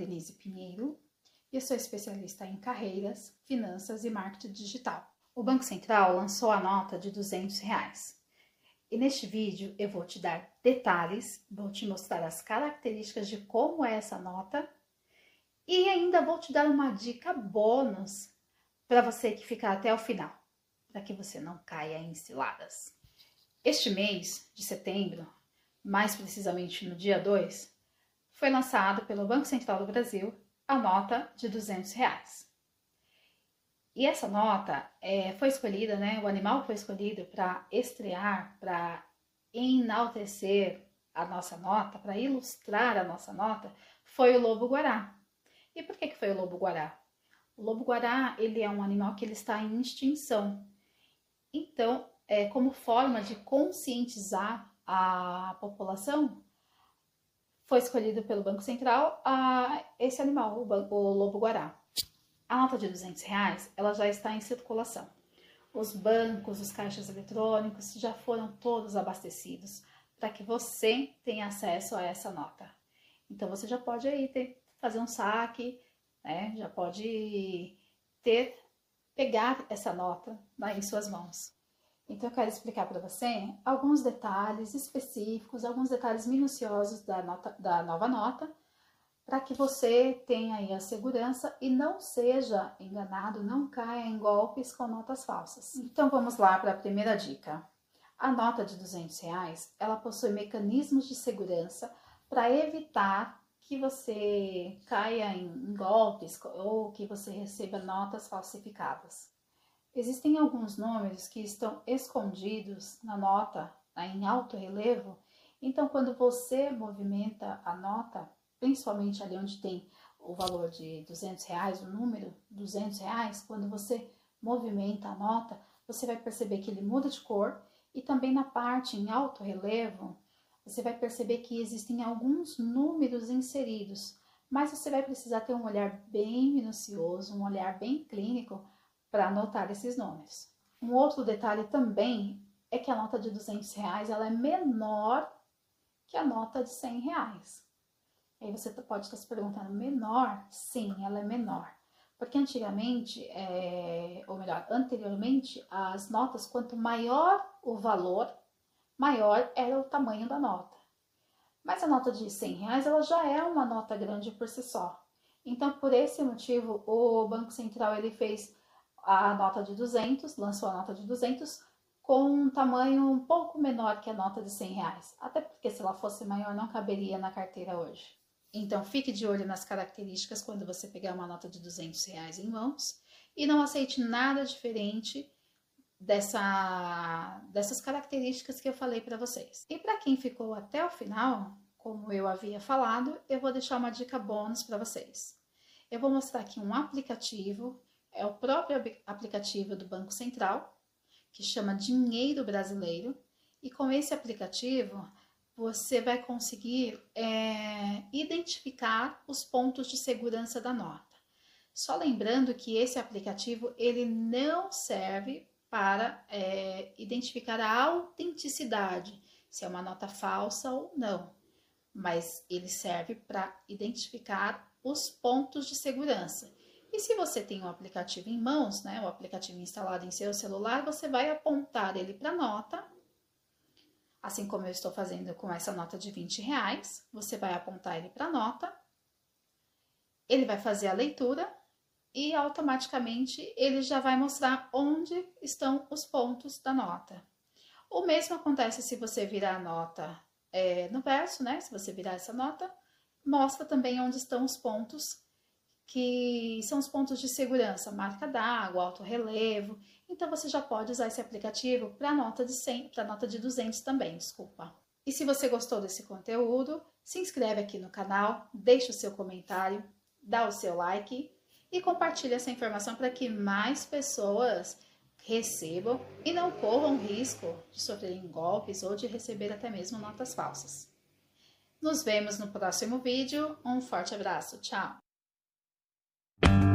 Denise Pinheiro e eu sou especialista em carreiras, finanças e marketing digital. O Banco Central lançou a nota de 200 reais. E neste vídeo eu vou te dar detalhes, vou te mostrar as características de como é essa nota e ainda vou te dar uma dica bônus para você que ficar até o final, para que você não caia em ciladas. Este mês de setembro, mais precisamente no dia 2, foi lançado pelo Banco Central do Brasil a nota de 200 reais. E essa nota é, foi escolhida, né? O animal foi escolhido para estrear, para enaltecer a nossa nota, para ilustrar a nossa nota, foi o lobo guará. E por que, que foi o lobo guará? O lobo guará ele é um animal que ele está em extinção. Então, é, como forma de conscientizar a população, foi escolhido pelo Banco Central a, esse animal, o, banco, o lobo guará. A nota de 200 reais, ela já está em circulação. Os bancos, os caixas eletrônicos já foram todos abastecidos para que você tenha acesso a essa nota. Então você já pode aí ter, fazer um saque, né? Já pode ter pegar essa nota né, em suas mãos. Então eu quero explicar para você alguns detalhes específicos, alguns detalhes minuciosos da, nota, da nova nota para que você tenha aí a segurança e não seja enganado, não caia em golpes com notas falsas. Então vamos lá para a primeira dica. A nota de 200 reais, ela possui mecanismos de segurança para evitar que você caia em golpes ou que você receba notas falsificadas. Existem alguns números que estão escondidos na nota, em alto relevo, então quando você movimenta a nota, principalmente ali onde tem o valor de 200 reais, o número 200 reais, quando você movimenta a nota, você vai perceber que ele muda de cor. E também na parte em alto relevo, você vai perceber que existem alguns números inseridos, mas você vai precisar ter um olhar bem minucioso, um olhar bem clínico para anotar esses números. Um outro detalhe também é que a nota de 200 reais ela é menor que a nota de 100 reais. Aí você pode estar se perguntando, menor? Sim, ela é menor. Porque antigamente, é, ou melhor, anteriormente, as notas, quanto maior o valor, maior era o tamanho da nota. Mas a nota de 100 reais, ela já é uma nota grande por si só. Então, por esse motivo, o Banco Central ele fez a nota de 200, lançou a nota de 200 com um tamanho um pouco menor que a nota de 100 reais. Até porque se ela fosse maior, não caberia na carteira hoje. Então, fique de olho nas características quando você pegar uma nota de 200 reais em mãos e não aceite nada diferente dessa, dessas características que eu falei para vocês. E para quem ficou até o final, como eu havia falado, eu vou deixar uma dica bônus para vocês. Eu vou mostrar aqui um aplicativo, é o próprio aplicativo do Banco Central, que chama Dinheiro Brasileiro, e com esse aplicativo você vai conseguir é, identificar os pontos de segurança da nota. Só lembrando que esse aplicativo ele não serve para é, identificar a autenticidade, se é uma nota falsa ou não, mas ele serve para identificar os pontos de segurança. E se você tem o um aplicativo em mãos, né, o aplicativo instalado em seu celular, você vai apontar ele para a nota Assim como eu estou fazendo com essa nota de 20 reais, você vai apontar ele para a nota, ele vai fazer a leitura e automaticamente ele já vai mostrar onde estão os pontos da nota. O mesmo acontece se você virar a nota é, no verso, né? Se você virar essa nota, mostra também onde estão os pontos que são os pontos de segurança, marca d'água, alto relevo. Então você já pode usar esse aplicativo para nota de 100, para nota de 200 também, desculpa. E se você gostou desse conteúdo, se inscreve aqui no canal, deixa o seu comentário, dá o seu like e compartilhe essa informação para que mais pessoas recebam e não corram risco de sofrerem golpes ou de receber até mesmo notas falsas. Nos vemos no próximo vídeo. Um forte abraço. Tchau! thank you